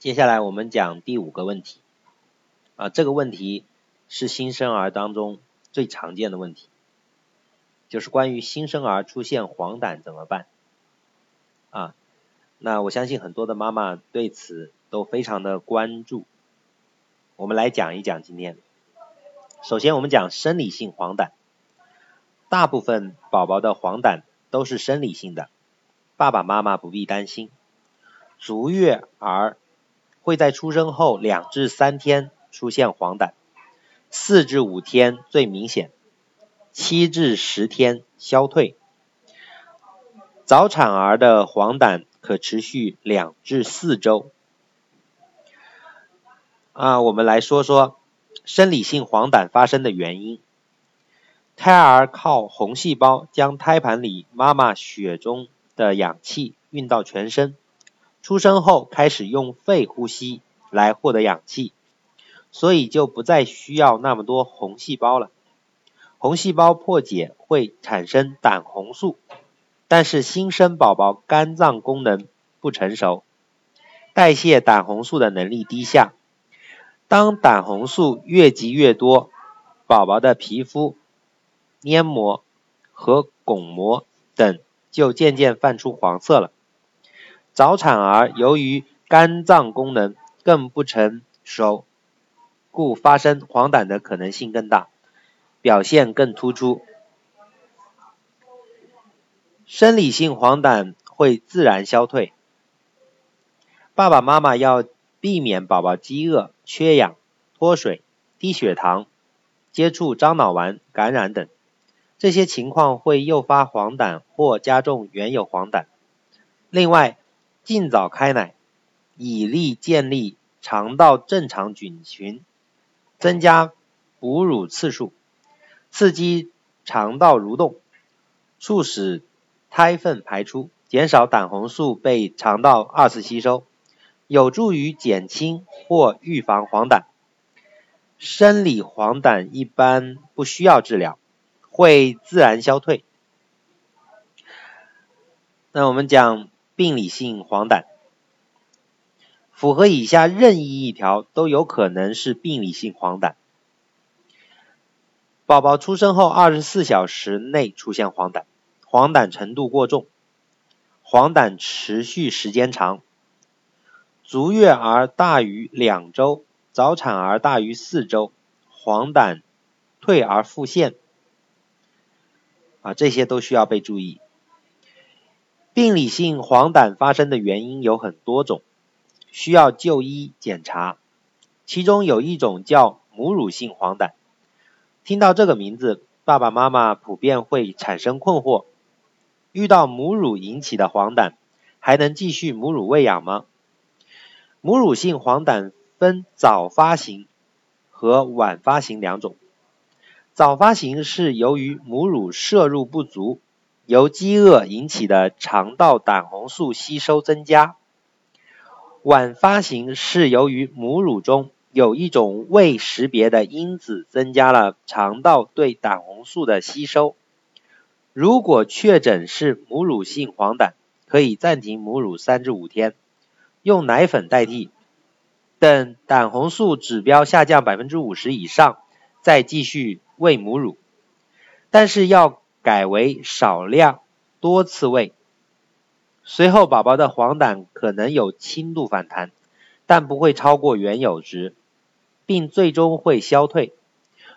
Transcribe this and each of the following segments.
接下来我们讲第五个问题，啊，这个问题是新生儿当中最常见的问题，就是关于新生儿出现黄疸怎么办？啊，那我相信很多的妈妈对此都非常的关注，我们来讲一讲今天。首先我们讲生理性黄疸，大部分宝宝的黄疸都是生理性的，爸爸妈妈不必担心，足月儿。会在出生后两至三天出现黄疸，四至五天最明显，七至十天消退。早产儿的黄疸可持续两至四周。啊，我们来说说生理性黄疸发生的原因。胎儿靠红细胞将胎盘里妈妈血中的氧气运到全身。出生后开始用肺呼吸来获得氧气，所以就不再需要那么多红细胞了。红细胞破解会产生胆红素，但是新生宝宝肝脏功能不成熟，代谢胆红素的能力低下。当胆红素越积越多，宝宝的皮肤、黏膜和巩膜等就渐渐泛出黄色了。早产儿由于肝脏功能更不成熟，故发生黄疸的可能性更大，表现更突出。生理性黄疸会自然消退，爸爸妈妈要避免宝宝饥饿、缺氧、脱水、低血糖、接触樟脑丸感染等，这些情况会诱发黄疸或加重原有黄疸。另外，尽早开奶，以利建立肠道正常菌群，增加哺乳次数，刺激肠道蠕动，促使胎粪排出，减少胆红素被肠道二次吸收，有助于减轻或预防黄疸。生理黄疸一般不需要治疗，会自然消退。那我们讲。病理性黄疸，符合以下任意一条都有可能是病理性黄疸。宝宝出生后二十四小时内出现黄疸，黄疸程度过重，黄疸持续时间长，足月儿大于两周，早产儿大于四周，黄疸退而复现，啊，这些都需要被注意。病理性黄疸发生的原因有很多种，需要就医检查。其中有一种叫母乳性黄疸，听到这个名字，爸爸妈妈普遍会产生困惑：遇到母乳引起的黄疸，还能继续母乳喂养吗？母乳性黄疸分早发型和晚发型两种。早发型是由于母乳摄入不足。由饥饿引起的肠道胆红素吸收增加，晚发型是由于母乳中有一种未识别的因子增加了肠道对胆红素的吸收。如果确诊是母乳性黄疸，可以暂停母乳三至五天，用奶粉代替，等胆红素指标下降百分之五十以上，再继续喂母乳，但是要。改为少量多次喂，随后宝宝的黄疸可能有轻度反弹，但不会超过原有值，并最终会消退。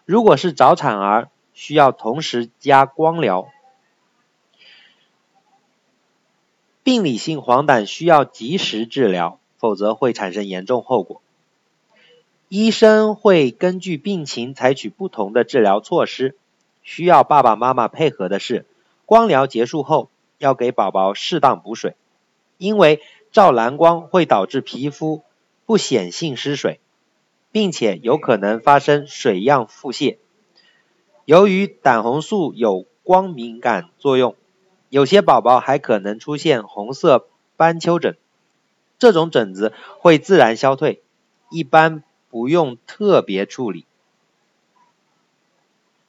如果是早产儿，需要同时加光疗。病理性黄疸需要及时治疗，否则会产生严重后果。医生会根据病情采取不同的治疗措施。需要爸爸妈妈配合的是，光疗结束后要给宝宝适当补水，因为照蓝光会导致皮肤不显性失水，并且有可能发生水样腹泻。由于胆红素有光敏感作用，有些宝宝还可能出现红色斑丘疹，这种疹子会自然消退，一般不用特别处理。